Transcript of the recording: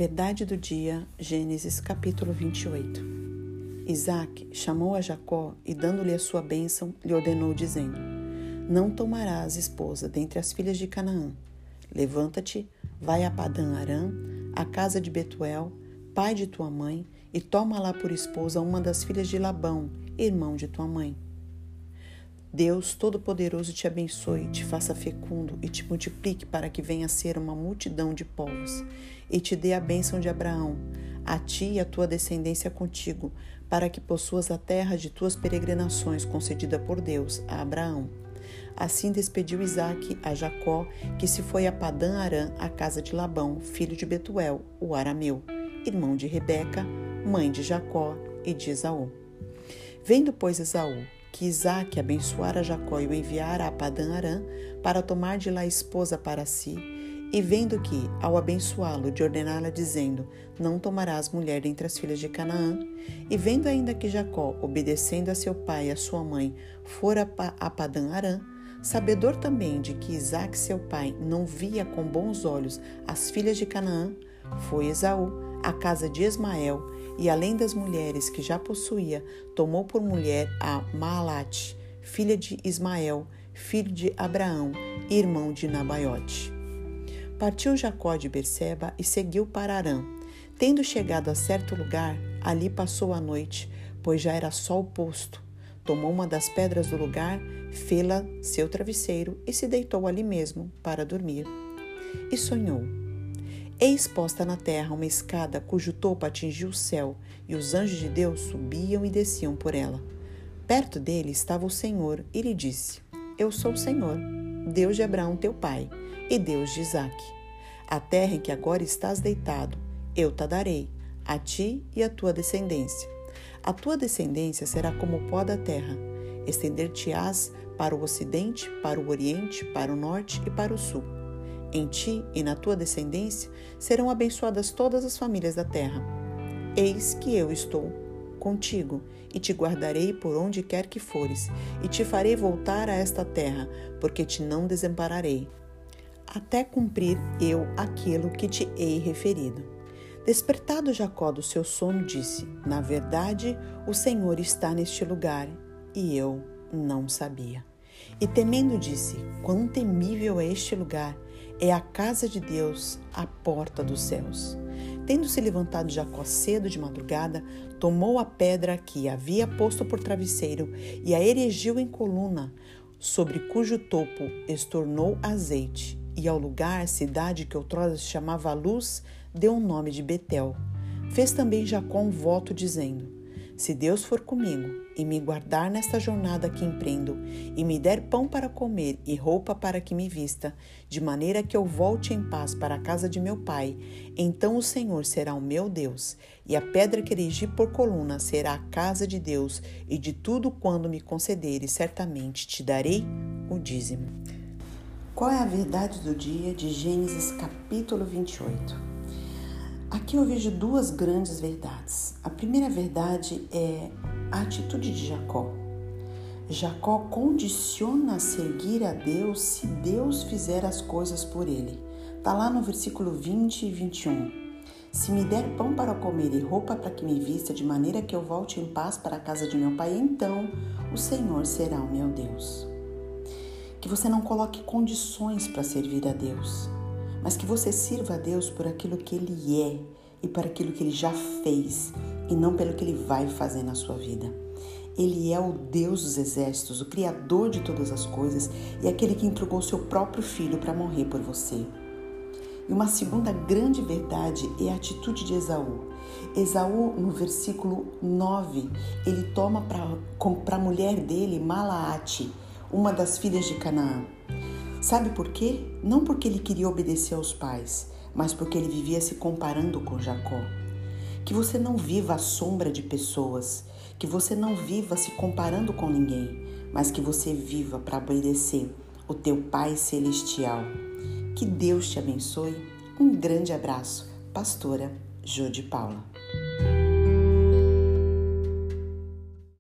Verdade do dia, Gênesis capítulo 28. Isaac chamou a Jacó e, dando-lhe a sua bênção, lhe ordenou, dizendo: Não tomarás esposa dentre as filhas de Canaã. Levanta-te, vai a Padã Arã, à casa de Betuel, pai de tua mãe, e toma lá por esposa uma das filhas de Labão, irmão de tua mãe. Deus Todo-Poderoso te abençoe, te faça fecundo e te multiplique para que venha a ser uma multidão de povos, e te dê a bênção de Abraão, a ti e a tua descendência contigo, para que possuas a terra de tuas peregrinações concedida por Deus a Abraão. Assim despediu Isaque a Jacó, que se foi a Padã Arã, à casa de Labão, filho de Betuel, o arameu, irmão de Rebeca, mãe de Jacó e de Esaú. Vendo, pois, Esaú que Isaac abençoara Jacó e o enviara a Padã Arã para tomar de lá esposa para si, e vendo que, ao abençoá-lo, de ordená-la dizendo: Não tomarás mulher dentre as filhas de Canaã, e vendo ainda que Jacó, obedecendo a seu pai e a sua mãe, fora a Padã Arã, sabedor também de que Isaac, seu pai, não via com bons olhos as filhas de Canaã, foi Esaú à casa de Ismael e além das mulheres que já possuía, tomou por mulher a Maalate, filha de Ismael, filho de Abraão, irmão de Nabaiote. Partiu Jacó de Berseba e seguiu para Arã. Tendo chegado a certo lugar, ali passou a noite, pois já era sol posto. Tomou uma das pedras do lugar, fê-la seu travesseiro e se deitou ali mesmo para dormir. E sonhou Eis posta na terra uma escada cujo topo atingia o céu, e os anjos de Deus subiam e desciam por ela. Perto dele estava o Senhor e lhe disse: Eu sou o Senhor, Deus de Abraão teu pai, e Deus de Isaque. A terra em que agora estás deitado, eu te darei, a ti e à tua descendência. A tua descendência será como o pó da terra. Estender-te-ás para o ocidente, para o oriente, para o norte e para o sul em ti e na tua descendência serão abençoadas todas as famílias da terra. Eis que eu estou contigo e te guardarei por onde quer que fores, e te farei voltar a esta terra, porque te não desampararei, até cumprir eu aquilo que te hei referido. Despertado Jacó do seu sono, disse: Na verdade, o Senhor está neste lugar, e eu não sabia. E temendo, disse: Quão temível é este lugar! É a casa de Deus, a porta dos céus. Tendo-se levantado Jacó cedo de madrugada, tomou a pedra que havia posto por travesseiro e a erigiu em coluna, sobre cujo topo estornou azeite, e ao lugar, cidade que outrora se chamava Luz, deu o nome de Betel. Fez também Jacó um voto, dizendo: se Deus for comigo e me guardar nesta jornada que empreendo, e me der pão para comer e roupa para que me vista, de maneira que eu volte em paz para a casa de meu pai, então o Senhor será o meu Deus, e a pedra que erigi por coluna será a casa de Deus, e de tudo quando me concederes, certamente te darei o dízimo. Qual é a verdade do dia de Gênesis capítulo 28? Aqui eu vejo duas grandes verdades. A primeira verdade é a atitude de Jacó. Jacó condiciona a seguir a Deus se Deus fizer as coisas por ele. Está lá no versículo 20 e 21. Se me der pão para comer e roupa para que me vista, de maneira que eu volte em paz para a casa de meu pai, então o Senhor será o meu Deus. Que você não coloque condições para servir a Deus mas que você sirva a Deus por aquilo que Ele é e por aquilo que Ele já fez e não pelo que Ele vai fazer na sua vida. Ele é o Deus dos exércitos, o Criador de todas as coisas e aquele que entregou seu próprio filho para morrer por você. E uma segunda grande verdade é a atitude de Esaú. Esaú, no versículo 9, ele toma para a mulher dele Malaate, uma das filhas de Canaã. Sabe por quê? Não porque ele queria obedecer aos pais, mas porque ele vivia se comparando com Jacó. Que você não viva à sombra de pessoas, que você não viva se comparando com ninguém, mas que você viva para obedecer o teu Pai Celestial. Que Deus te abençoe. Um grande abraço, Pastora Jô de Paula.